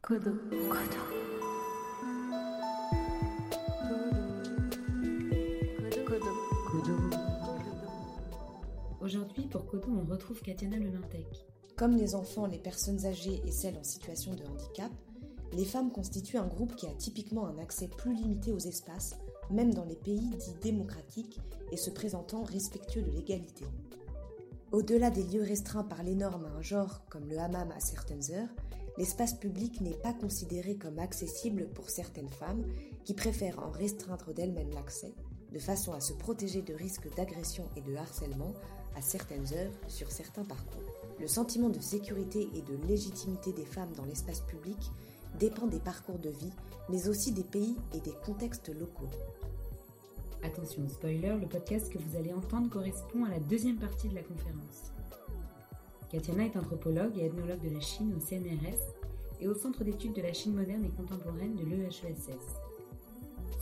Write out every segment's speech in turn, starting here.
Kodo. Kodo. Kodo. Kodo. Aujourd'hui, pour Kodo, on retrouve Katiana Lelintec. Comme les enfants, les personnes âgées et celles en situation de handicap, les femmes constituent un groupe qui a typiquement un accès plus limité aux espaces, même dans les pays dits démocratiques et se présentant respectueux de l'égalité. Au-delà des lieux restreints par les normes à un genre comme le hammam à certaines heures, l'espace public n'est pas considéré comme accessible pour certaines femmes qui préfèrent en restreindre d'elles-mêmes l'accès, de façon à se protéger de risques d'agression et de harcèlement à certaines heures sur certains parcours. Le sentiment de sécurité et de légitimité des femmes dans l'espace public dépend des parcours de vie, mais aussi des pays et des contextes locaux. Attention, spoiler, le podcast que vous allez entendre correspond à la deuxième partie de la conférence. Katiana est anthropologue et ethnologue de la Chine au CNRS et au Centre d'études de la Chine moderne et contemporaine de l'EHESS.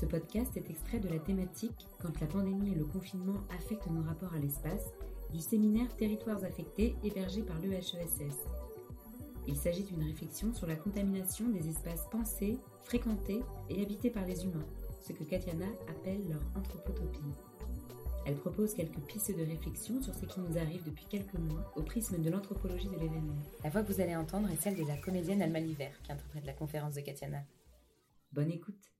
Ce podcast est extrait de la thématique Quand la pandémie et le confinement affectent nos rapports à l'espace du séminaire Territoires affectés hébergé par l'EHESS. Il s'agit d'une réflexion sur la contamination des espaces pensés, fréquentés et habités par les humains, ce que Katiana appelle leur anthropotopie. Elle propose quelques pistes de réflexion sur ce qui nous arrive depuis quelques mois au prisme de l'anthropologie de l'événement. La voix que vous allez entendre est celle de la comédienne Alma Liver, qui interprète la conférence de Katiana. Bonne écoute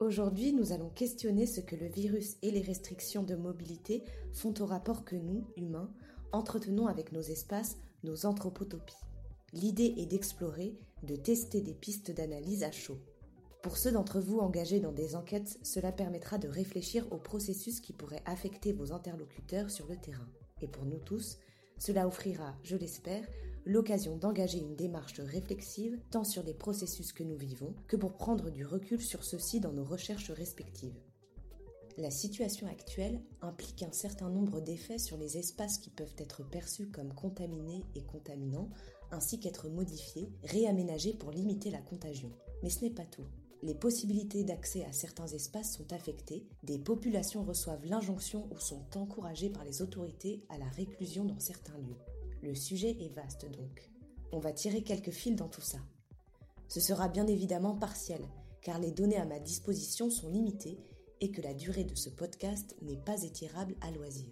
Aujourd'hui, nous allons questionner ce que le virus et les restrictions de mobilité font au rapport que nous, humains, entretenons avec nos espaces, nos anthropotopies. L'idée est d'explorer, de tester des pistes d'analyse à chaud. Pour ceux d'entre vous engagés dans des enquêtes, cela permettra de réfléchir aux processus qui pourraient affecter vos interlocuteurs sur le terrain. Et pour nous tous, cela offrira, je l'espère, l'occasion d'engager une démarche réflexive tant sur les processus que nous vivons que pour prendre du recul sur ceux-ci dans nos recherches respectives. La situation actuelle implique un certain nombre d'effets sur les espaces qui peuvent être perçus comme contaminés et contaminants, ainsi qu'être modifiés, réaménagés pour limiter la contagion. Mais ce n'est pas tout. Les possibilités d'accès à certains espaces sont affectées, des populations reçoivent l'injonction ou sont encouragées par les autorités à la réclusion dans certains lieux. Le sujet est vaste donc. On va tirer quelques fils dans tout ça. Ce sera bien évidemment partiel, car les données à ma disposition sont limitées et que la durée de ce podcast n'est pas étirable à loisir.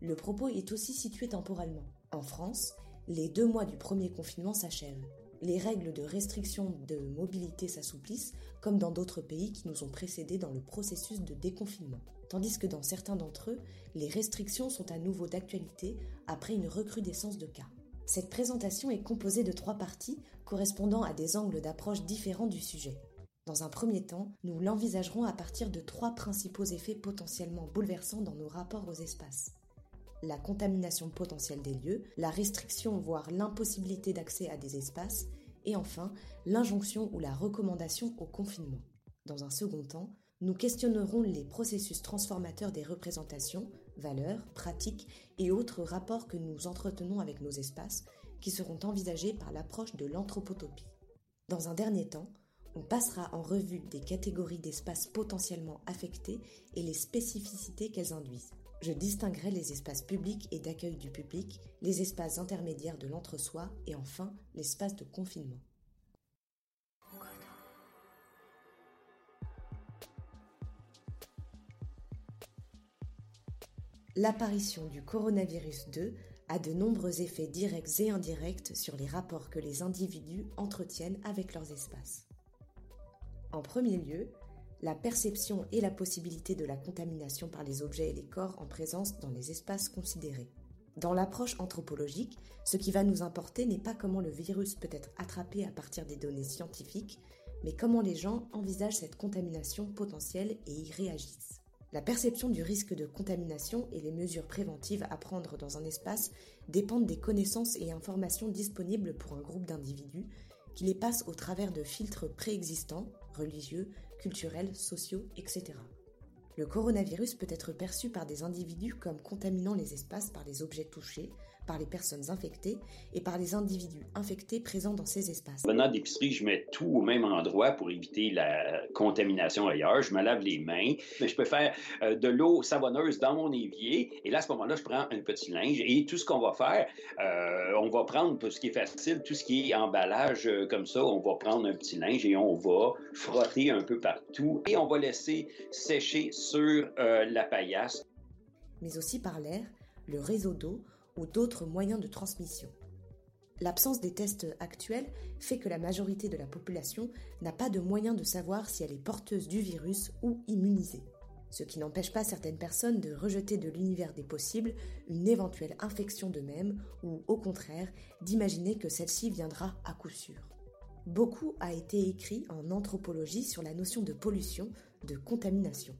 Le propos est aussi situé temporellement. En France, les deux mois du premier confinement s'achèvent. Les règles de restriction de mobilité s'assouplissent, comme dans d'autres pays qui nous ont précédés dans le processus de déconfinement. Tandis que dans certains d'entre eux, les restrictions sont à nouveau d'actualité après une recrudescence de cas. Cette présentation est composée de trois parties correspondant à des angles d'approche différents du sujet. Dans un premier temps, nous l'envisagerons à partir de trois principaux effets potentiellement bouleversants dans nos rapports aux espaces. La contamination potentielle des lieux, la restriction voire l'impossibilité d'accès à des espaces, et enfin l'injonction ou la recommandation au confinement. Dans un second temps, nous questionnerons les processus transformateurs des représentations, valeurs, pratiques et autres rapports que nous entretenons avec nos espaces, qui seront envisagés par l'approche de l'anthropotopie. Dans un dernier temps, on passera en revue des catégories d'espaces potentiellement affectés et les spécificités qu'elles induisent. Je distinguerai les espaces publics et d'accueil du public, les espaces intermédiaires de l'entre-soi et enfin l'espace de confinement. L'apparition du coronavirus 2 a de nombreux effets directs et indirects sur les rapports que les individus entretiennent avec leurs espaces. En premier lieu, la perception et la possibilité de la contamination par les objets et les corps en présence dans les espaces considérés. Dans l'approche anthropologique, ce qui va nous importer n'est pas comment le virus peut être attrapé à partir des données scientifiques, mais comment les gens envisagent cette contamination potentielle et y réagissent. La perception du risque de contamination et les mesures préventives à prendre dans un espace dépendent des connaissances et informations disponibles pour un groupe d'individus qui les passent au travers de filtres préexistants religieux, culturels, sociaux, etc. Le coronavirus peut être perçu par des individus comme contaminant les espaces par les objets touchés, par les personnes infectées et par les individus infectés présents dans ces espaces. Venant d'épicerie, je mets tout au même endroit pour éviter la contamination ailleurs. Je me lave les mains. Mais je peux faire euh, de l'eau savonneuse dans mon évier. Et là, à ce moment-là, je prends un petit linge. Et tout ce qu'on va faire, euh, on va prendre, pour ce qui est facile, tout ce qui est emballage euh, comme ça, on va prendre un petit linge et on va frotter un peu partout. Et on va laisser sécher sur la paillasse. Mais aussi par l'air, le réseau d'eau ou d'autres moyens de transmission. L'absence des tests actuels fait que la majorité de la population n'a pas de moyen de savoir si elle est porteuse du virus ou immunisée, ce qui n'empêche pas certaines personnes de rejeter de l'univers des possibles une éventuelle infection d'eux-mêmes ou au contraire d'imaginer que celle-ci viendra à coup sûr. Beaucoup a été écrit en anthropologie sur la notion de pollution, de contamination.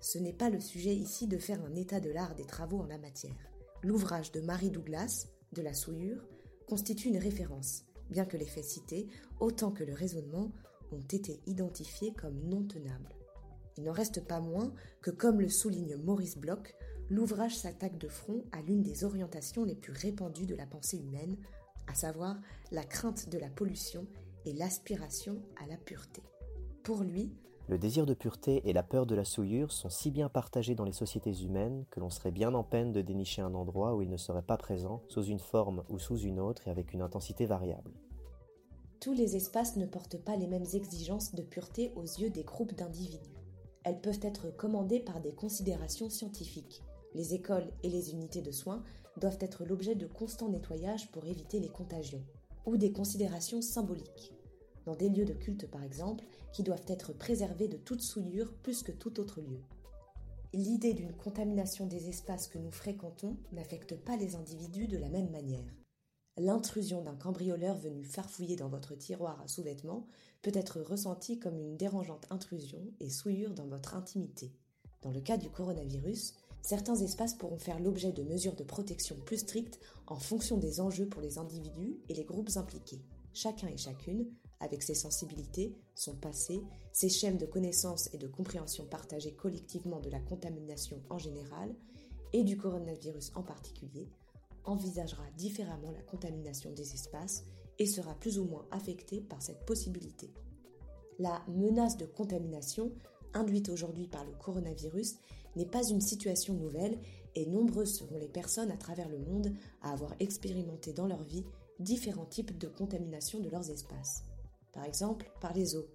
Ce n'est pas le sujet ici de faire un état de l'art des travaux en la matière. L'ouvrage de Marie Douglas, de la souillure, constitue une référence, bien que les faits cités, autant que le raisonnement, ont été identifiés comme non tenables. Il n'en reste pas moins que, comme le souligne Maurice Bloch, l'ouvrage s'attaque de front à l'une des orientations les plus répandues de la pensée humaine, à savoir la crainte de la pollution et l'aspiration à la pureté. Pour lui, le désir de pureté et la peur de la souillure sont si bien partagés dans les sociétés humaines que l'on serait bien en peine de dénicher un endroit où il ne serait pas présent, sous une forme ou sous une autre et avec une intensité variable. Tous les espaces ne portent pas les mêmes exigences de pureté aux yeux des groupes d'individus. Elles peuvent être commandées par des considérations scientifiques. Les écoles et les unités de soins doivent être l'objet de constants nettoyages pour éviter les contagions, ou des considérations symboliques dans des lieux de culte par exemple, qui doivent être préservés de toute souillure plus que tout autre lieu. L'idée d'une contamination des espaces que nous fréquentons n'affecte pas les individus de la même manière. L'intrusion d'un cambrioleur venu farfouiller dans votre tiroir à sous-vêtements peut être ressentie comme une dérangeante intrusion et souillure dans votre intimité. Dans le cas du coronavirus, certains espaces pourront faire l'objet de mesures de protection plus strictes en fonction des enjeux pour les individus et les groupes impliqués. Chacun et chacune avec ses sensibilités, son passé, ses schèmes de connaissance et de compréhension partagés collectivement de la contamination en général et du coronavirus en particulier, envisagera différemment la contamination des espaces et sera plus ou moins affecté par cette possibilité. La menace de contamination induite aujourd'hui par le coronavirus n'est pas une situation nouvelle et nombreuses seront les personnes à travers le monde à avoir expérimenté dans leur vie différents types de contamination de leurs espaces par exemple par les eaux.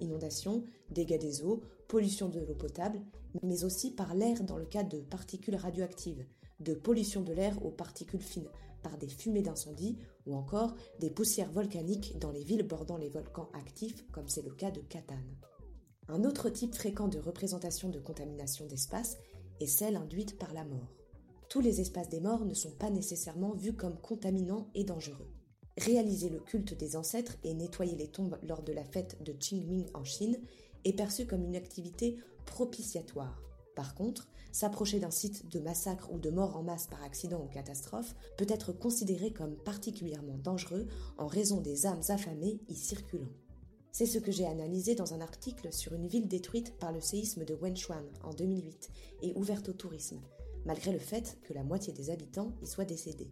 Inondations, dégâts des eaux, pollution de l'eau potable, mais aussi par l'air dans le cas de particules radioactives, de pollution de l'air aux particules fines, par des fumées d'incendie ou encore des poussières volcaniques dans les villes bordant les volcans actifs comme c'est le cas de Catane. Un autre type fréquent de représentation de contamination d'espace est celle induite par la mort. Tous les espaces des morts ne sont pas nécessairement vus comme contaminants et dangereux. Réaliser le culte des ancêtres et nettoyer les tombes lors de la fête de Qingming en Chine est perçu comme une activité propitiatoire. Par contre, s'approcher d'un site de massacre ou de mort en masse par accident ou catastrophe peut être considéré comme particulièrement dangereux en raison des âmes affamées y circulant. C'est ce que j'ai analysé dans un article sur une ville détruite par le séisme de Wenchuan en 2008 et ouverte au tourisme, malgré le fait que la moitié des habitants y soient décédés.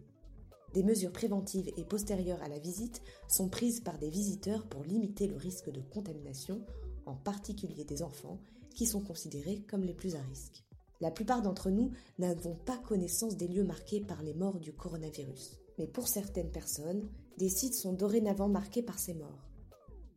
Des mesures préventives et postérieures à la visite sont prises par des visiteurs pour limiter le risque de contamination, en particulier des enfants, qui sont considérés comme les plus à risque. La plupart d'entre nous n'avons pas connaissance des lieux marqués par les morts du coronavirus. Mais pour certaines personnes, des sites sont dorénavant marqués par ces morts.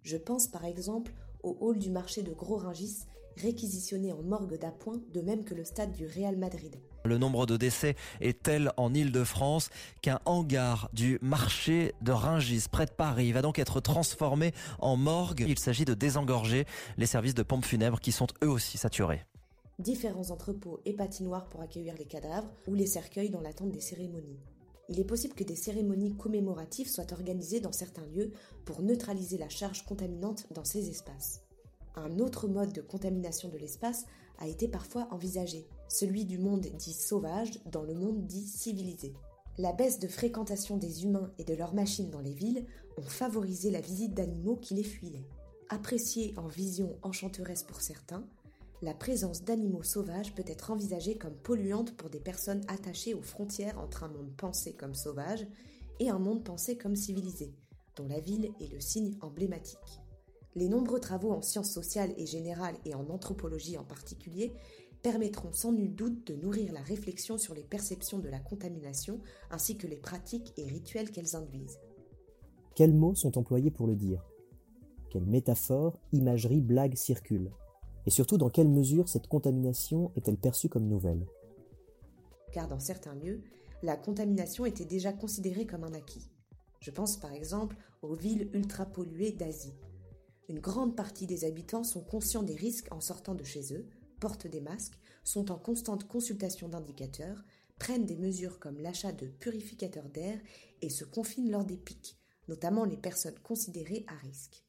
Je pense par exemple au hall du marché de Gros Ringis, réquisitionné en morgue d'appoint, de même que le stade du Real Madrid. Le nombre de décès est tel en Ile-de-France qu'un hangar du marché de Ringis, près de Paris, va donc être transformé en morgue? Il s'agit de désengorger les services de pompes funèbres qui sont eux aussi saturés. Différents entrepôts et patinoires pour accueillir les cadavres ou les cercueils dans l'attente des cérémonies. Il est possible que des cérémonies commémoratives soient organisées dans certains lieux pour neutraliser la charge contaminante dans ces espaces. Un autre mode de contamination de l'espace a été parfois envisagé, celui du monde dit sauvage dans le monde dit civilisé. La baisse de fréquentation des humains et de leurs machines dans les villes ont favorisé la visite d'animaux qui les fuyaient. Appréciés en vision enchanteresse pour certains, la présence d'animaux sauvages peut être envisagée comme polluante pour des personnes attachées aux frontières entre un monde pensé comme sauvage et un monde pensé comme civilisé, dont la ville est le signe emblématique. Les nombreux travaux en sciences sociales et générales et en anthropologie en particulier permettront sans nul doute de nourrir la réflexion sur les perceptions de la contamination ainsi que les pratiques et rituels qu'elles induisent. Quels mots sont employés pour le dire? Quelles métaphores, imageries, blagues circulent? Et surtout, dans quelle mesure cette contamination est-elle perçue comme nouvelle? Car dans certains lieux, la contamination était déjà considérée comme un acquis. Je pense par exemple aux villes ultra polluées d'Asie. Une grande partie des habitants sont conscients des risques en sortant de chez eux, portent des masques, sont en constante consultation d'indicateurs, prennent des mesures comme l'achat de purificateurs d'air et se confinent lors des pics, notamment les personnes considérées à risque.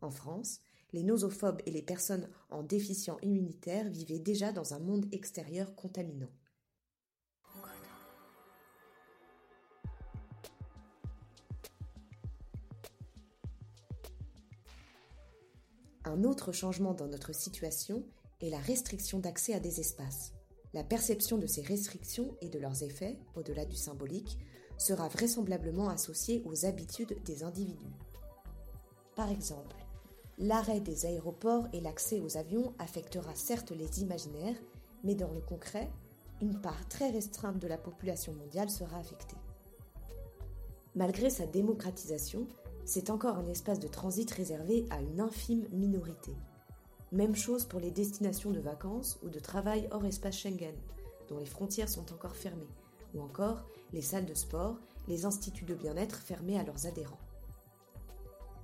En France, les nosophobes et les personnes en déficient immunitaire vivaient déjà dans un monde extérieur contaminant. Un autre changement dans notre situation et la restriction d'accès à des espaces. La perception de ces restrictions et de leurs effets, au-delà du symbolique, sera vraisemblablement associée aux habitudes des individus. Par exemple, l'arrêt des aéroports et l'accès aux avions affectera certes les imaginaires, mais dans le concret, une part très restreinte de la population mondiale sera affectée. Malgré sa démocratisation, c'est encore un espace de transit réservé à une infime minorité. Même chose pour les destinations de vacances ou de travail hors espace Schengen, dont les frontières sont encore fermées, ou encore les salles de sport, les instituts de bien-être fermés à leurs adhérents.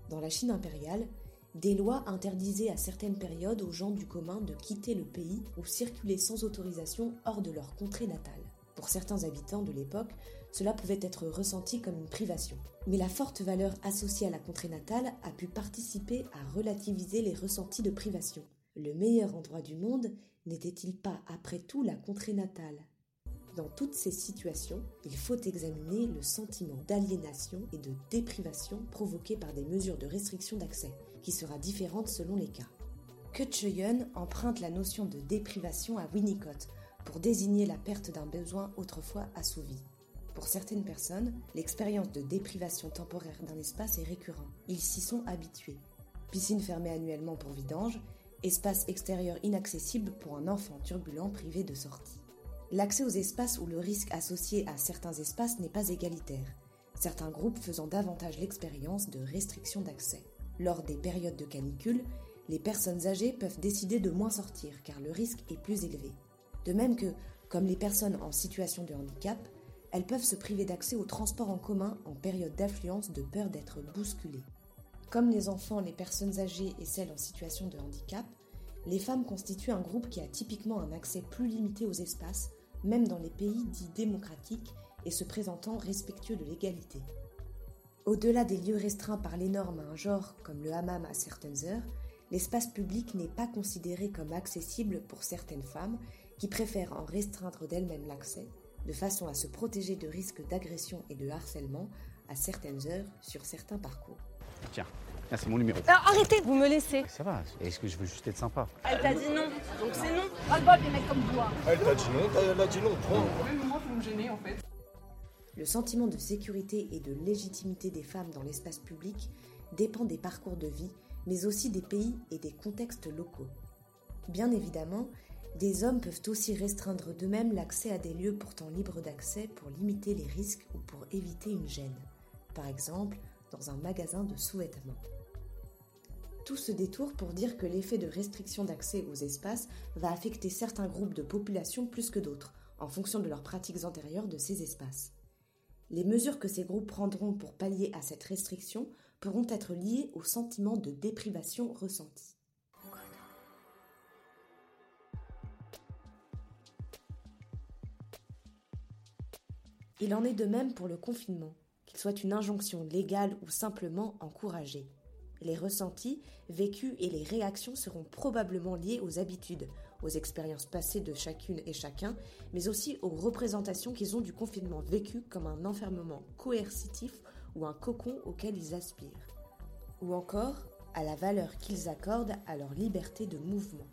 Dans la Chine impériale, des lois interdisaient à certaines périodes aux gens du commun de quitter le pays ou circuler sans autorisation hors de leur contrée natale. Pour certains habitants de l'époque, cela pouvait être ressenti comme une privation. Mais la forte valeur associée à la contrée natale a pu participer à relativiser les ressentis de privation. Le meilleur endroit du monde n'était-il pas après tout la contrée natale? Dans toutes ces situations, il faut examiner le sentiment d'aliénation et de déprivation provoqué par des mesures de restriction d'accès, qui sera différente selon les cas. Que Cheyenne emprunte la notion de déprivation à Winnicott pour désigner la perte d'un besoin autrefois assouvi. Pour certaines personnes, l'expérience de déprivation temporaire d'un espace est récurrent. Ils s'y sont habitués. Piscine fermée annuellement pour vidange, espace extérieur inaccessible pour un enfant turbulent privé de sortie. L'accès aux espaces où le risque associé à certains espaces n'est pas égalitaire, certains groupes faisant davantage l'expérience de restriction d'accès. Lors des périodes de canicule, les personnes âgées peuvent décider de moins sortir car le risque est plus élevé. De même que, comme les personnes en situation de handicap, elles peuvent se priver d'accès aux transports en commun en période d'affluence de peur d'être bousculées. Comme les enfants, les personnes âgées et celles en situation de handicap, les femmes constituent un groupe qui a typiquement un accès plus limité aux espaces, même dans les pays dits démocratiques et se présentant respectueux de l'égalité. Au-delà des lieux restreints par les normes à un genre comme le hammam à certaines heures, l'espace public n'est pas considéré comme accessible pour certaines femmes qui préfèrent en restreindre d'elles-mêmes l'accès de façon à se protéger de risques d'agression et de harcèlement à certaines heures sur certains parcours. Tiens, c'est mon numéro. arrêtez, vous me laissez. Ça va, est-ce que je veux juste être sympa Elle t'a dit non, donc c'est non. Pas le bol les mecs comme toi. Elle t'a dit non, elle a dit non, point. moi, vous me gênez en fait. Le sentiment de sécurité et de légitimité des femmes dans l'espace public dépend des parcours de vie, mais aussi des pays et des contextes locaux. Bien évidemment, des hommes peuvent aussi restreindre d'eux-mêmes l'accès à des lieux pourtant libres d'accès pour limiter les risques ou pour éviter une gêne, par exemple dans un magasin de sous-vêtements. Tout ce détour pour dire que l'effet de restriction d'accès aux espaces va affecter certains groupes de population plus que d'autres, en fonction de leurs pratiques antérieures de ces espaces. Les mesures que ces groupes prendront pour pallier à cette restriction pourront être liées au sentiment de déprivation ressenti. Il en est de même pour le confinement, qu'il soit une injonction légale ou simplement encouragée. Les ressentis, vécus et les réactions seront probablement liés aux habitudes, aux expériences passées de chacune et chacun, mais aussi aux représentations qu'ils ont du confinement vécu comme un enfermement coercitif ou un cocon auquel ils aspirent. Ou encore à la valeur qu'ils accordent à leur liberté de mouvement.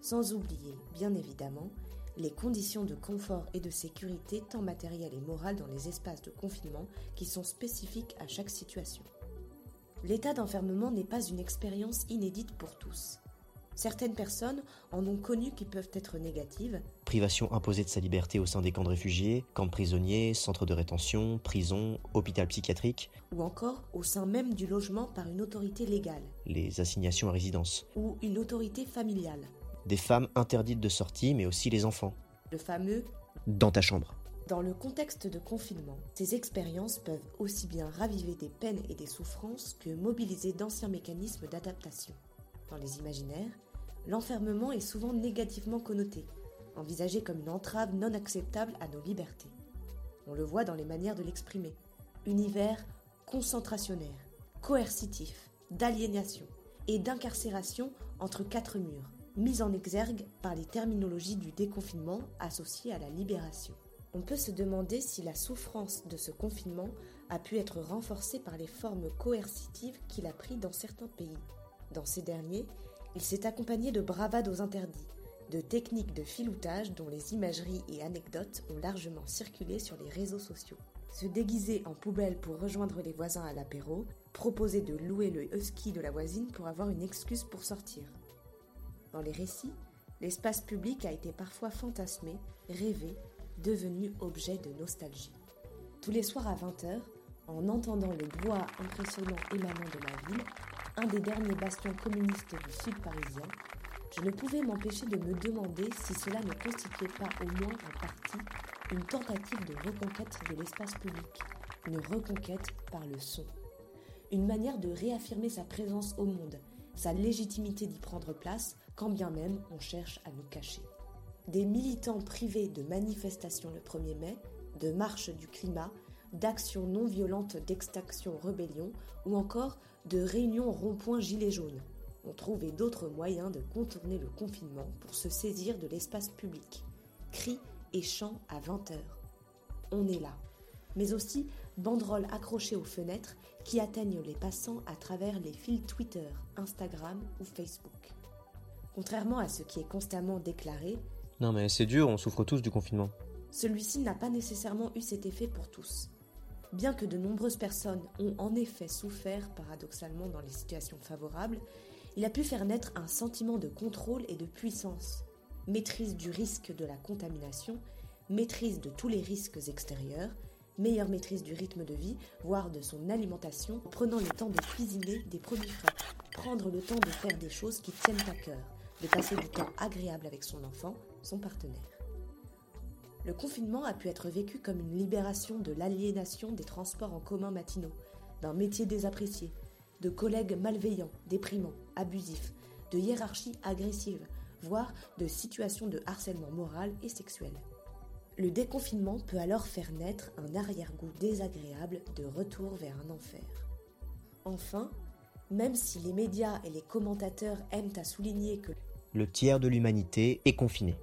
Sans oublier, bien évidemment, les conditions de confort et de sécurité tant matérielles et morales dans les espaces de confinement qui sont spécifiques à chaque situation. L'état d'enfermement n'est pas une expérience inédite pour tous. Certaines personnes en ont connu qui peuvent être négatives. Privation imposée de sa liberté au sein des camps de réfugiés, camps de prisonniers, centres de rétention, prisons, hôpital psychiatrique. Ou encore au sein même du logement par une autorité légale. Les assignations à résidence. Ou une autorité familiale. Des femmes interdites de sortie, mais aussi les enfants. Le fameux dans ta chambre. Dans le contexte de confinement, ces expériences peuvent aussi bien raviver des peines et des souffrances que mobiliser d'anciens mécanismes d'adaptation. Dans les imaginaires, l'enfermement est souvent négativement connoté, envisagé comme une entrave non acceptable à nos libertés. On le voit dans les manières de l'exprimer. Univers concentrationnaire, coercitif, d'aliénation et d'incarcération entre quatre murs, mis en exergue par les terminologies du déconfinement associées à la libération. On peut se demander si la souffrance de ce confinement a pu être renforcée par les formes coercitives qu'il a prises dans certains pays. Dans ces derniers, il s'est accompagné de bravades aux interdits, de techniques de filoutage dont les imageries et anecdotes ont largement circulé sur les réseaux sociaux. Se déguiser en poubelle pour rejoindre les voisins à l'apéro, proposer de louer le husky de la voisine pour avoir une excuse pour sortir. Dans les récits, l'espace public a été parfois fantasmé, rêvé, devenu objet de nostalgie. Tous les soirs à 20h, en entendant le bois impressionnant émanant de la ville, un des derniers bastions communistes du sud parisien, je ne pouvais m'empêcher de me demander si cela ne constituait pas au moins en partie une tentative de reconquête de l'espace public, une reconquête par le son, une manière de réaffirmer sa présence au monde, sa légitimité d'y prendre place, quand bien même on cherche à nous cacher. Des militants privés de manifestations le 1er mai, de marches du climat, d'actions non violentes d'extinction rébellion ou encore de réunions rond-point gilets jaunes ont trouvé d'autres moyens de contourner le confinement pour se saisir de l'espace public. Cris et chants à 20 heures. On est là. Mais aussi banderoles accrochées aux fenêtres qui atteignent les passants à travers les fils Twitter, Instagram ou Facebook. Contrairement à ce qui est constamment déclaré, Non mais c'est dur, on souffre tous du confinement. Celui-ci n'a pas nécessairement eu cet effet pour tous. Bien que de nombreuses personnes ont en effet souffert paradoxalement dans les situations favorables, il a pu faire naître un sentiment de contrôle et de puissance, maîtrise du risque de la contamination, maîtrise de tous les risques extérieurs, meilleure maîtrise du rythme de vie, voire de son alimentation, en prenant le temps de cuisiner des produits frais, prendre le temps de faire des choses qui tiennent à cœur, de passer du temps agréable avec son enfant, son partenaire. Le confinement a pu être vécu comme une libération de l'aliénation des transports en commun matinaux, d'un métier désapprécié, de collègues malveillants, déprimants, abusifs, de hiérarchies agressives, voire de situations de harcèlement moral et sexuel. Le déconfinement peut alors faire naître un arrière-goût désagréable de retour vers un enfer. Enfin, même si les médias et les commentateurs aiment à souligner que le tiers de l'humanité est confiné,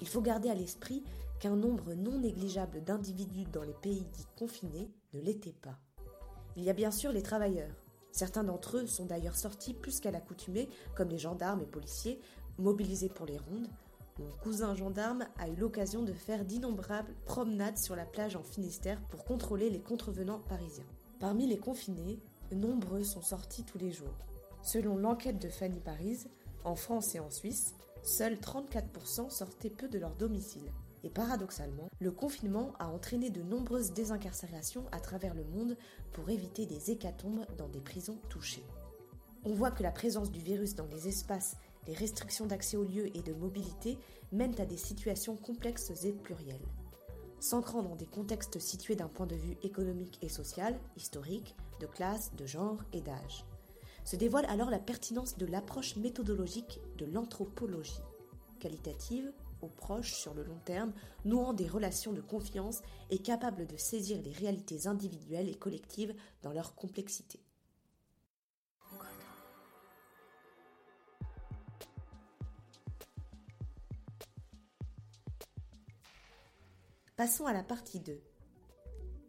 il faut garder à l'esprit qu'un nombre non négligeable d'individus dans les pays dits confinés ne l'était pas. Il y a bien sûr les travailleurs. Certains d'entre eux sont d'ailleurs sortis plus qu'à l'accoutumée, comme les gendarmes et policiers, mobilisés pour les rondes. Mon cousin gendarme a eu l'occasion de faire d'innombrables promenades sur la plage en Finistère pour contrôler les contrevenants parisiens. Parmi les confinés, nombreux sont sortis tous les jours. Selon l'enquête de Fanny Paris, en France et en Suisse, seuls 34% sortaient peu de leur domicile. Et paradoxalement, le confinement a entraîné de nombreuses désincarcérations à travers le monde pour éviter des hécatombes dans des prisons touchées. On voit que la présence du virus dans les espaces, les restrictions d'accès aux lieux et de mobilité mènent à des situations complexes et plurielles. S'ancrant dans des contextes situés d'un point de vue économique et social, historique, de classe, de genre et d'âge. Se dévoile alors la pertinence de l'approche méthodologique de l'anthropologie, qualitative, aux proches sur le long terme, nouant des relations de confiance et capable de saisir les réalités individuelles et collectives dans leur complexité. Passons à la partie 2.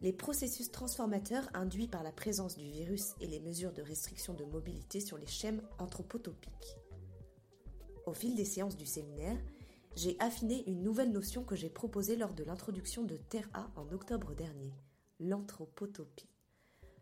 Les processus transformateurs induits par la présence du virus et les mesures de restriction de mobilité sur les schèmes anthropotopiques. Au fil des séances du séminaire, j'ai affiné une nouvelle notion que j'ai proposée lors de l'introduction de Terre A en octobre dernier, l'anthropotopie.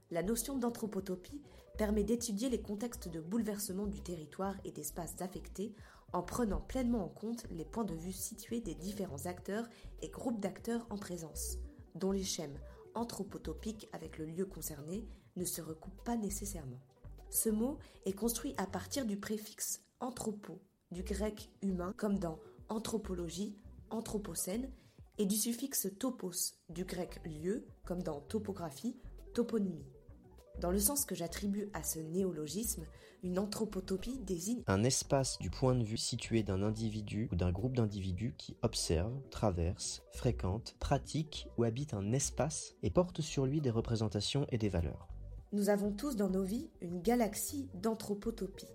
La notion d'anthropotopie permet d'étudier les contextes de bouleversement du territoire et d'espaces affectés en prenant pleinement en compte les points de vue situés des différents acteurs et groupes d'acteurs en présence, dont les schèmes anthropotopiques avec le lieu concerné ne se recoupent pas nécessairement. Ce mot est construit à partir du préfixe anthropo, du grec humain, comme dans anthropologie, anthropocène, et du suffixe topos, du grec lieu, comme dans topographie, toponymie. Dans le sens que j'attribue à ce néologisme, une anthropotopie désigne un espace du point de vue situé d'un individu ou d'un groupe d'individus qui observe, traverse, fréquente, pratique ou habite un espace et porte sur lui des représentations et des valeurs. Nous avons tous dans nos vies une galaxie d'anthropotopies.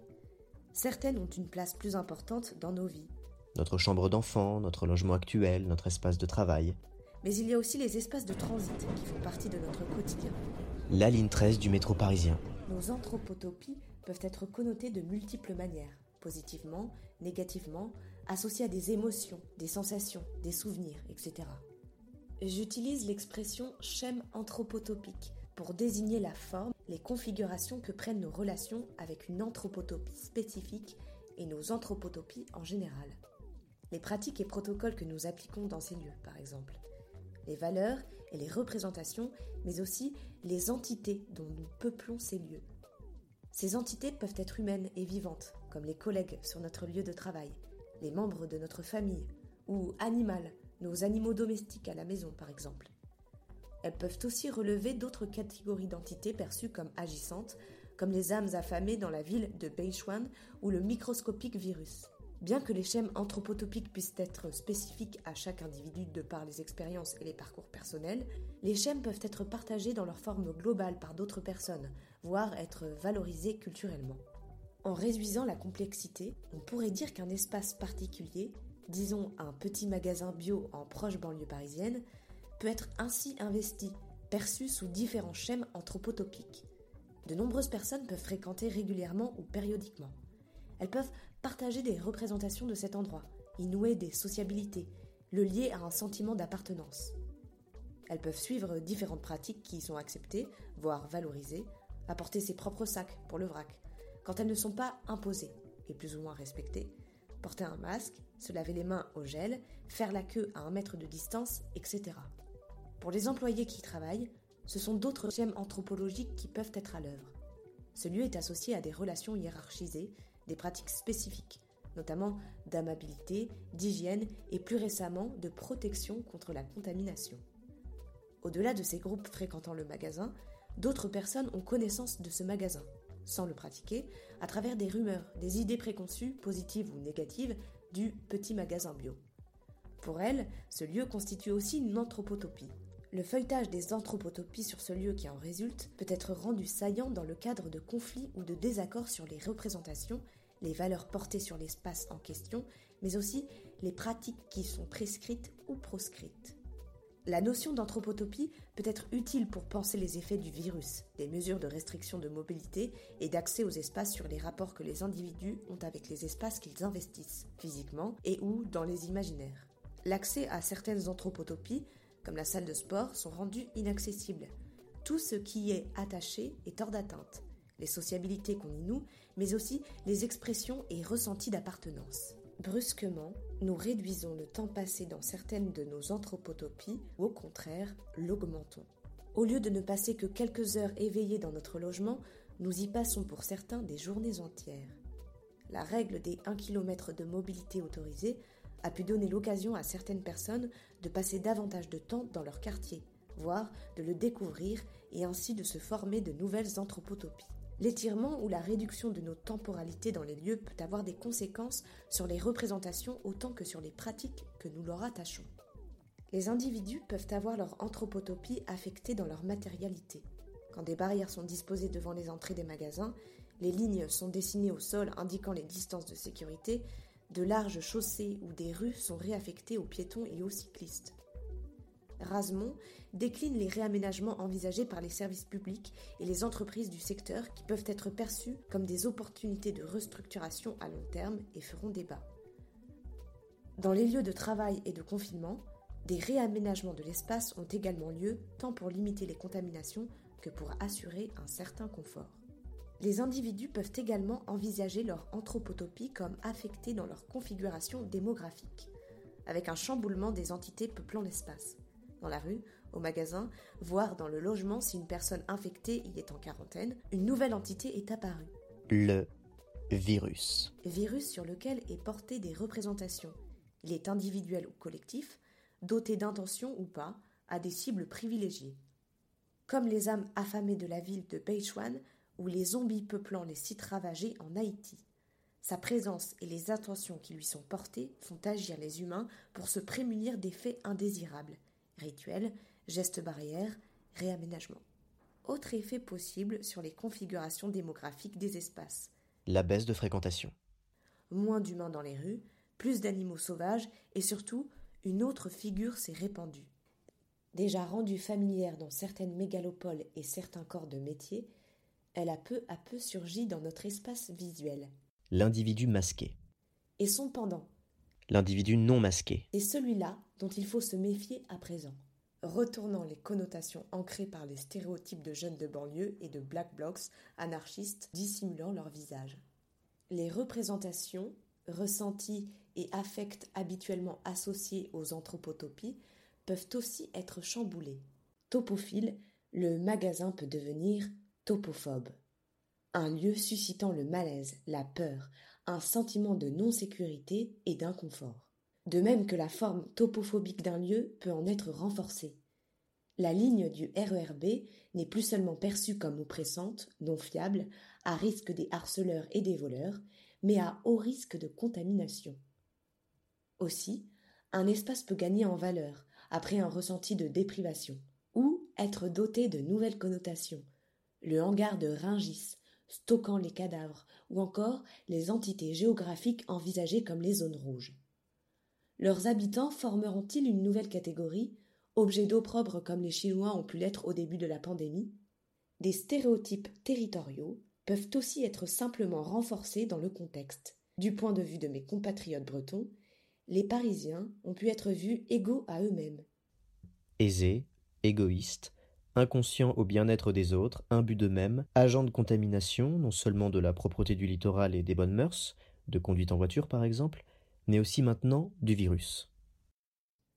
Certaines ont une place plus importante dans nos vies. Notre chambre d'enfant, notre logement actuel, notre espace de travail. Mais il y a aussi les espaces de transit qui font partie de notre quotidien. La ligne 13 du métro parisien. Nos anthropotopies peuvent être connotées de multiples manières, positivement, négativement, associées à des émotions, des sensations, des souvenirs, etc. J'utilise l'expression schème anthropotopique pour désigner la forme, les configurations que prennent nos relations avec une anthropotopie spécifique et nos anthropotopies en général. Les pratiques et protocoles que nous appliquons dans ces lieux, par exemple. Les valeurs les représentations, mais aussi les entités dont nous peuplons ces lieux. Ces entités peuvent être humaines et vivantes, comme les collègues sur notre lieu de travail, les membres de notre famille, ou animales, nos animaux domestiques à la maison par exemple. Elles peuvent aussi relever d'autres catégories d'entités perçues comme agissantes, comme les âmes affamées dans la ville de Beichuan ou le microscopique virus. Bien que les schèmes anthropotopiques puissent être spécifiques à chaque individu de par les expériences et les parcours personnels, les schèmes peuvent être partagés dans leur forme globale par d'autres personnes, voire être valorisés culturellement. En réduisant la complexité, on pourrait dire qu'un espace particulier, disons un petit magasin bio en proche banlieue parisienne, peut être ainsi investi, perçu sous différents schèmes anthropotopiques. De nombreuses personnes peuvent fréquenter régulièrement ou périodiquement. Elles peuvent partager des représentations de cet endroit, y nouer des sociabilités, le lier à un sentiment d'appartenance. Elles peuvent suivre différentes pratiques qui y sont acceptées, voire valorisées, apporter ses propres sacs pour le vrac, quand elles ne sont pas imposées et plus ou moins respectées, porter un masque, se laver les mains au gel, faire la queue à un mètre de distance, etc. Pour les employés qui y travaillent, ce sont d'autres schèmes anthropologiques qui peuvent être à l'œuvre. Ce lieu est associé à des relations hiérarchisées, des pratiques spécifiques, notamment d'amabilité, d'hygiène et plus récemment de protection contre la contamination. Au-delà de ces groupes fréquentant le magasin, d'autres personnes ont connaissance de ce magasin, sans le pratiquer, à travers des rumeurs, des idées préconçues, positives ou négatives, du petit magasin bio. Pour elles, ce lieu constitue aussi une anthropotopie, le feuilletage des anthropotopies sur ce lieu qui en résulte peut être rendu saillant dans le cadre de conflits ou de désaccords sur les représentations, les valeurs portées sur l'espace en question, mais aussi les pratiques qui sont prescrites ou proscrites. La notion d'anthropotopie peut être utile pour penser les effets du virus, des mesures de restriction de mobilité et d'accès aux espaces sur les rapports que les individus ont avec les espaces qu'ils investissent, physiquement et ou dans les imaginaires. L'accès à certaines anthropotopies comme la salle de sport, sont rendus inaccessibles. Tout ce qui est attaché est hors d'atteinte. Les sociabilités qu'on y noue, mais aussi les expressions et ressentis d'appartenance. Brusquement, nous réduisons le temps passé dans certaines de nos anthropotopies ou au contraire, l'augmentons. Au lieu de ne passer que quelques heures éveillés dans notre logement, nous y passons pour certains des journées entières. La règle des 1 km de mobilité autorisée a pu donner l'occasion à certaines personnes de passer davantage de temps dans leur quartier, voire de le découvrir et ainsi de se former de nouvelles anthropotopies. L'étirement ou la réduction de nos temporalités dans les lieux peut avoir des conséquences sur les représentations autant que sur les pratiques que nous leur attachons. Les individus peuvent avoir leur anthropotopie affectée dans leur matérialité. Quand des barrières sont disposées devant les entrées des magasins, les lignes sont dessinées au sol indiquant les distances de sécurité, de larges chaussées ou des rues sont réaffectées aux piétons et aux cyclistes. Rasemont décline les réaménagements envisagés par les services publics et les entreprises du secteur qui peuvent être perçus comme des opportunités de restructuration à long terme et feront débat. Dans les lieux de travail et de confinement, des réaménagements de l'espace ont également lieu tant pour limiter les contaminations que pour assurer un certain confort. Les individus peuvent également envisager leur anthropotopie comme affectée dans leur configuration démographique, avec un chamboulement des entités peuplant l'espace. Dans la rue, au magasin, voire dans le logement si une personne infectée y est en quarantaine, une nouvelle entité est apparue. Le virus. Virus sur lequel est porté des représentations. Il est individuel ou collectif, doté d'intention ou pas, à des cibles privilégiées. Comme les âmes affamées de la ville de Beichuan ou les zombies peuplant les sites ravagés en Haïti. Sa présence et les attentions qui lui sont portées font agir les humains pour se prémunir des faits indésirables rituels, gestes barrières, réaménagement. Autre effet possible sur les configurations démographiques des espaces. La baisse de fréquentation. Moins d'humains dans les rues, plus d'animaux sauvages et surtout, une autre figure s'est répandue. Déjà rendue familière dans certaines mégalopoles et certains corps de métier, elle a peu à peu surgi dans notre espace visuel. L'individu masqué. Et son pendant. L'individu non masqué. Et celui-là dont il faut se méfier à présent. Retournant les connotations ancrées par les stéréotypes de jeunes de banlieue et de black blocs anarchistes dissimulant leur visage. Les représentations, ressentis et affects habituellement associés aux anthropotopies peuvent aussi être chamboulés. Topophile, le magasin peut devenir topophobe. Un lieu suscitant le malaise, la peur, un sentiment de non-sécurité et d'inconfort. De même que la forme topophobique d'un lieu peut en être renforcée. La ligne du RERB n'est plus seulement perçue comme oppressante, non fiable, à risque des harceleurs et des voleurs, mais à haut risque de contamination. Aussi, un espace peut gagner en valeur après un ressenti de déprivation, ou être doté de nouvelles connotations, le hangar de Ringis, stockant les cadavres, ou encore les entités géographiques envisagées comme les zones rouges. Leurs habitants formeront-ils une nouvelle catégorie, objets d'opprobre comme les Chinois ont pu l'être au début de la pandémie? Des stéréotypes territoriaux peuvent aussi être simplement renforcés dans le contexte. Du point de vue de mes compatriotes bretons, les Parisiens ont pu être vus égaux à eux-mêmes. Aisés, égoïstes, inconscients au bien-être des autres, imbus d'eux-mêmes, agents de contamination non seulement de la propreté du littoral et des bonnes mœurs, de conduite en voiture par exemple, mais aussi maintenant du virus.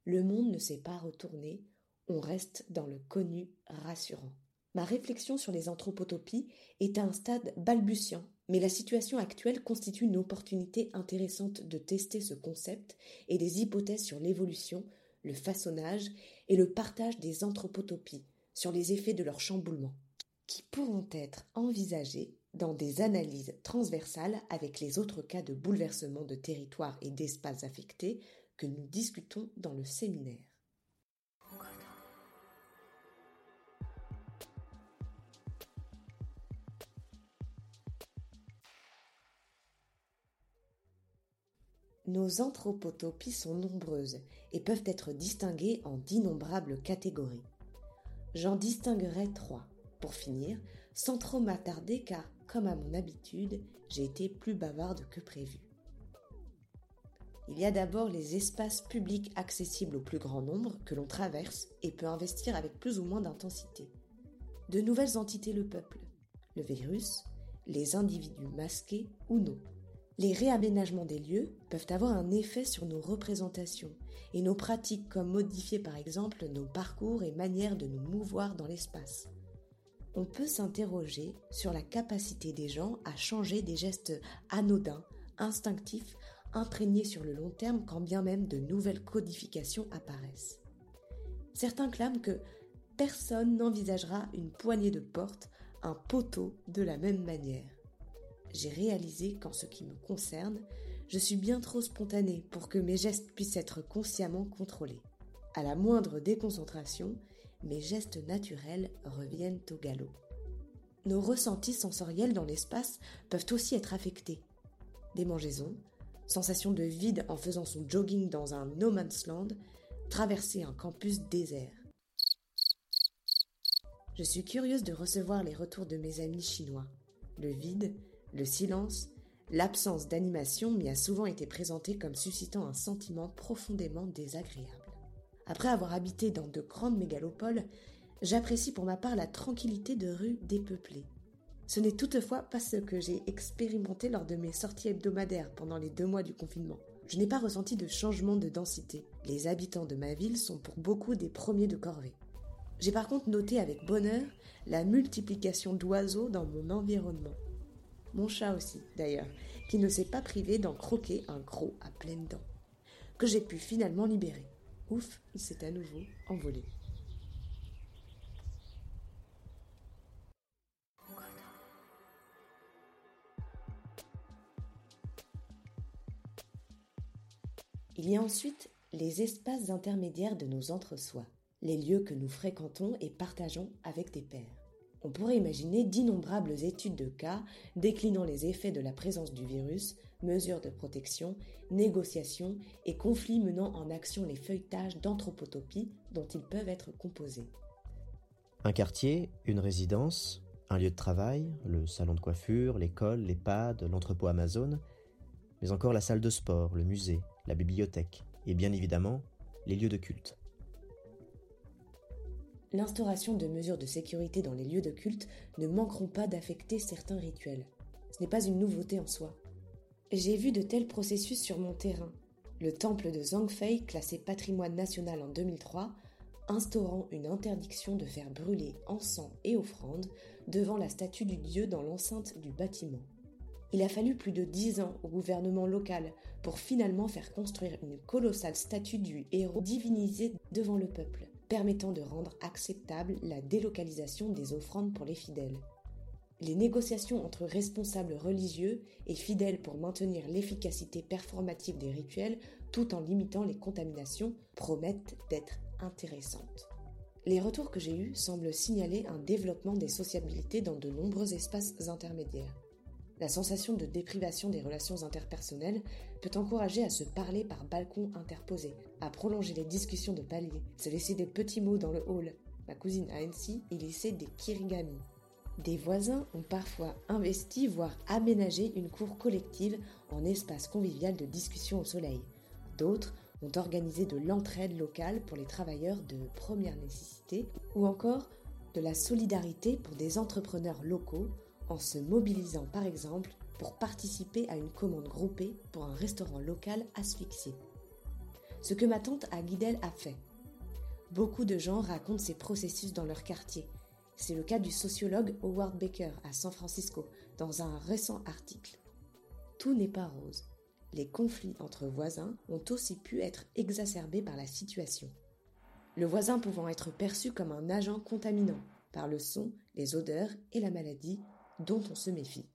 Le monde ne s'est pas retourné, on reste dans le connu rassurant. Ma réflexion sur les anthropotopies est à un stade balbutiant, mais la situation actuelle constitue une opportunité intéressante de tester ce concept et des hypothèses sur l'évolution, le façonnage et le partage des anthropotopies, sur les effets de leur chamboulement, qui pourront être envisagés dans des analyses transversales avec les autres cas de bouleversement de territoire et d'espaces affectés que nous discutons dans le séminaire. Nos anthropotopies sont nombreuses et peuvent être distinguées en d'innombrables catégories. J'en distinguerai trois, pour finir, sans trop m'attarder car, comme à mon habitude, j'ai été plus bavarde que prévu. Il y a d'abord les espaces publics accessibles au plus grand nombre que l'on traverse et peut investir avec plus ou moins d'intensité. De nouvelles entités le peuple, le virus, les individus masqués ou non. Les réaménagements des lieux peuvent avoir un effet sur nos représentations et nos pratiques comme modifier par exemple nos parcours et manières de nous mouvoir dans l'espace. On peut s'interroger sur la capacité des gens à changer des gestes anodins, instinctifs, imprégnés sur le long terme quand bien même de nouvelles codifications apparaissent. Certains clament que personne n'envisagera une poignée de porte, un poteau de la même manière j'ai réalisé qu'en ce qui me concerne, je suis bien trop spontanée pour que mes gestes puissent être consciemment contrôlés. À la moindre déconcentration, mes gestes naturels reviennent au galop. Nos ressentis sensoriels dans l'espace peuvent aussi être affectés. Démangeaisons, sensation de vide en faisant son jogging dans un no man's land, traverser un campus désert. Je suis curieuse de recevoir les retours de mes amis chinois. Le vide, le silence, l'absence d'animation m'y a souvent été présenté comme suscitant un sentiment profondément désagréable. Après avoir habité dans de grandes mégalopoles, j'apprécie pour ma part la tranquillité de rues dépeuplées. Ce n'est toutefois pas ce que j'ai expérimenté lors de mes sorties hebdomadaires pendant les deux mois du confinement. Je n'ai pas ressenti de changement de densité. Les habitants de ma ville sont pour beaucoup des premiers de corvée. J'ai par contre noté avec bonheur la multiplication d'oiseaux dans mon environnement. Mon chat aussi, d'ailleurs, qui ne s'est pas privé d'en croquer un gros à pleines dents, que j'ai pu finalement libérer. Ouf, il s'est à nouveau envolé. Il y a ensuite les espaces intermédiaires de nos entre-soi les lieux que nous fréquentons et partageons avec des pairs. On pourrait imaginer d'innombrables études de cas déclinant les effets de la présence du virus, mesures de protection, négociations et conflits menant en action les feuilletages d'anthropotopie dont ils peuvent être composés. Un quartier, une résidence, un lieu de travail, le salon de coiffure, l'école, l'EHPAD, l'entrepôt Amazon, mais encore la salle de sport, le musée, la bibliothèque, et bien évidemment les lieux de culte. L'instauration de mesures de sécurité dans les lieux de culte ne manqueront pas d'affecter certains rituels. Ce n'est pas une nouveauté en soi. J'ai vu de tels processus sur mon terrain. Le temple de Zhangfei, classé patrimoine national en 2003, instaurant une interdiction de faire brûler encens et offrandes devant la statue du dieu dans l'enceinte du bâtiment. Il a fallu plus de dix ans au gouvernement local pour finalement faire construire une colossale statue du héros divinisé devant le peuple permettant de rendre acceptable la délocalisation des offrandes pour les fidèles. Les négociations entre responsables religieux et fidèles pour maintenir l'efficacité performative des rituels tout en limitant les contaminations promettent d'être intéressantes. Les retours que j'ai eus semblent signaler un développement des sociabilités dans de nombreux espaces intermédiaires. La sensation de déprivation des relations interpersonnelles peut encourager à se parler par balcon interposé, à prolonger les discussions de palier, se laisser des petits mots dans le hall. Ma cousine a ainsi y laissé des kirigami. Des voisins ont parfois investi, voire aménagé une cour collective en espace convivial de discussion au soleil. D'autres ont organisé de l'entraide locale pour les travailleurs de première nécessité ou encore de la solidarité pour des entrepreneurs locaux en se mobilisant par exemple pour participer à une commande groupée pour un restaurant local asphyxié. Ce que ma tante à Guidel a fait. Beaucoup de gens racontent ces processus dans leur quartier. C'est le cas du sociologue Howard Baker à San Francisco dans un récent article. Tout n'est pas rose. Les conflits entre voisins ont aussi pu être exacerbés par la situation. Le voisin pouvant être perçu comme un agent contaminant par le son, les odeurs et la maladie dont on se méfie.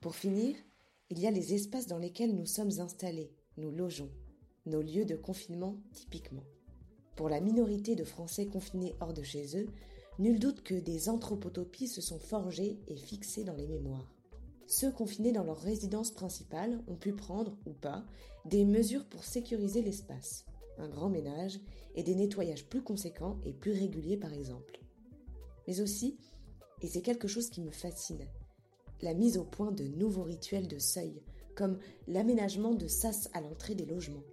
Pour finir, il y a les espaces dans lesquels nous sommes installés, nous logeons, nos lieux de confinement typiquement. Pour la minorité de Français confinés hors de chez eux, nul doute que des anthropotopies se sont forgées et fixées dans les mémoires. Ceux confinés dans leur résidence principale ont pu prendre, ou pas, des mesures pour sécuriser l'espace un grand ménage et des nettoyages plus conséquents et plus réguliers par exemple. Mais aussi, et c'est quelque chose qui me fascine, la mise au point de nouveaux rituels de seuil, comme l'aménagement de sas à l'entrée des logements.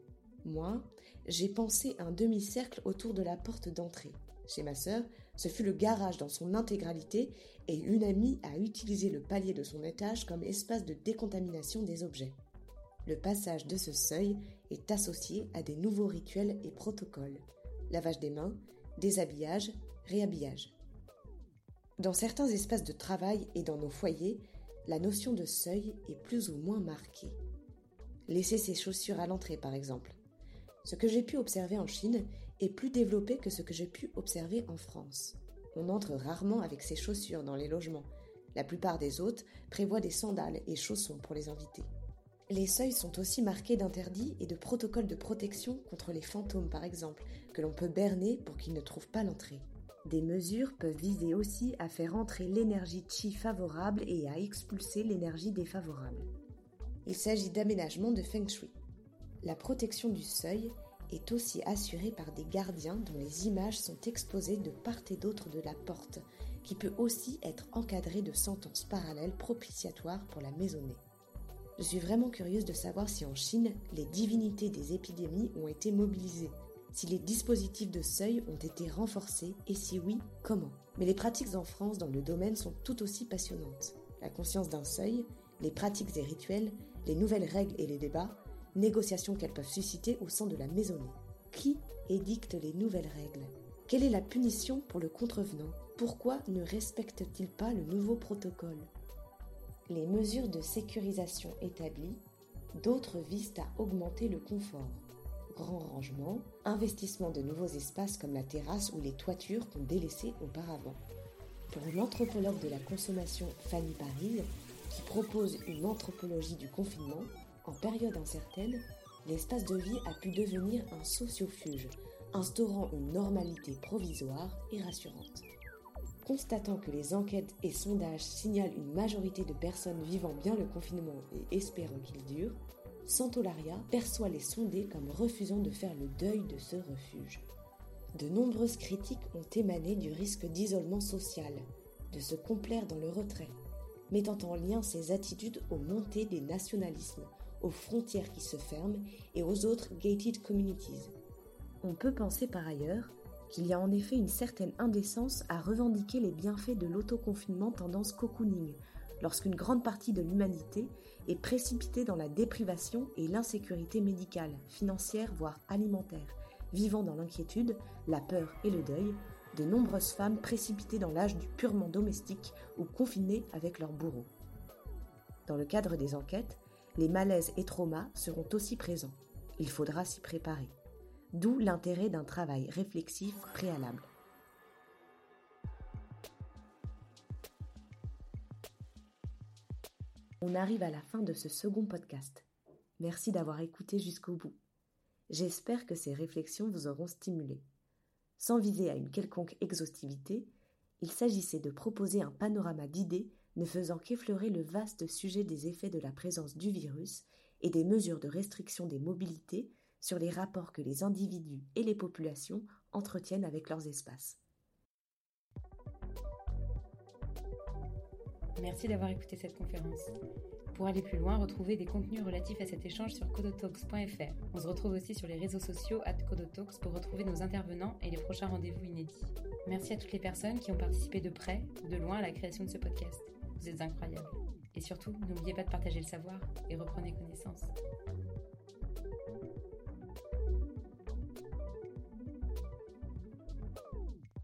Moi, j'ai pensé un demi-cercle autour de la porte d'entrée. Chez ma sœur, ce fut le garage dans son intégralité et une amie a utilisé le palier de son étage comme espace de décontamination des objets. Le passage de ce seuil est associé à des nouveaux rituels et protocoles. Lavage des mains, déshabillage, réhabillage. Dans certains espaces de travail et dans nos foyers, la notion de seuil est plus ou moins marquée. Laisser ses chaussures à l'entrée, par exemple. Ce que j'ai pu observer en Chine est plus développé que ce que j'ai pu observer en France. On entre rarement avec ses chaussures dans les logements. La plupart des hôtes prévoient des sandales et chaussons pour les invités. Les seuils sont aussi marqués d'interdits et de protocoles de protection contre les fantômes par exemple, que l'on peut berner pour qu'ils ne trouvent pas l'entrée. Des mesures peuvent viser aussi à faire entrer l'énergie chi favorable et à expulser l'énergie défavorable. Il s'agit d'aménagement de feng shui. La protection du seuil est aussi assurée par des gardiens dont les images sont exposées de part et d'autre de la porte, qui peut aussi être encadrée de sentences parallèles propitiatoires pour la maisonnée. Je suis vraiment curieuse de savoir si en Chine, les divinités des épidémies ont été mobilisées, si les dispositifs de seuil ont été renforcés et si oui, comment. Mais les pratiques en France dans le domaine sont tout aussi passionnantes. La conscience d'un seuil, les pratiques et rituels, les nouvelles règles et les débats, négociations qu'elles peuvent susciter au sein de la maisonnée. Qui édicte les nouvelles règles? Quelle est la punition pour le contrevenant? Pourquoi ne respecte-t-il pas le nouveau protocole? Les mesures de sécurisation établies, d'autres visent à augmenter le confort. Grand rangement, investissement de nouveaux espaces comme la terrasse ou les toitures qu'on délaissées auparavant. Pour l'anthropologue de la consommation Fanny Paris, qui propose une anthropologie du confinement, en période incertaine, l'espace de vie a pu devenir un sociofuge, instaurant une normalité provisoire et rassurante. Constatant que les enquêtes et sondages signalent une majorité de personnes vivant bien le confinement et espérant qu'il dure, Santolaria perçoit les sondés comme refusant de faire le deuil de ce refuge. De nombreuses critiques ont émané du risque d'isolement social, de se complaire dans le retrait, mettant en lien ces attitudes aux montées des nationalismes, aux frontières qui se ferment et aux autres gated communities. On peut penser par ailleurs qu'il y a en effet une certaine indécence à revendiquer les bienfaits de l'autoconfinement tendance cocooning, lorsqu'une grande partie de l'humanité est précipitée dans la déprivation et l'insécurité médicale, financière, voire alimentaire, vivant dans l'inquiétude, la peur et le deuil, de nombreuses femmes précipitées dans l'âge du purement domestique ou confinées avec leurs bourreaux. Dans le cadre des enquêtes, les malaises et traumas seront aussi présents. Il faudra s'y préparer d'où l'intérêt d'un travail réflexif préalable. On arrive à la fin de ce second podcast. Merci d'avoir écouté jusqu'au bout. J'espère que ces réflexions vous auront stimulé. Sans viser à une quelconque exhaustivité, il s'agissait de proposer un panorama d'idées ne faisant qu'effleurer le vaste sujet des effets de la présence du virus et des mesures de restriction des mobilités sur les rapports que les individus et les populations entretiennent avec leurs espaces. Merci d'avoir écouté cette conférence. Pour aller plus loin, retrouvez des contenus relatifs à cet échange sur codotalks.fr. On se retrouve aussi sur les réseaux sociaux at codotalks pour retrouver nos intervenants et les prochains rendez-vous inédits. Merci à toutes les personnes qui ont participé de près ou de loin à la création de ce podcast. Vous êtes incroyables. Et surtout, n'oubliez pas de partager le savoir et reprenez connaissance.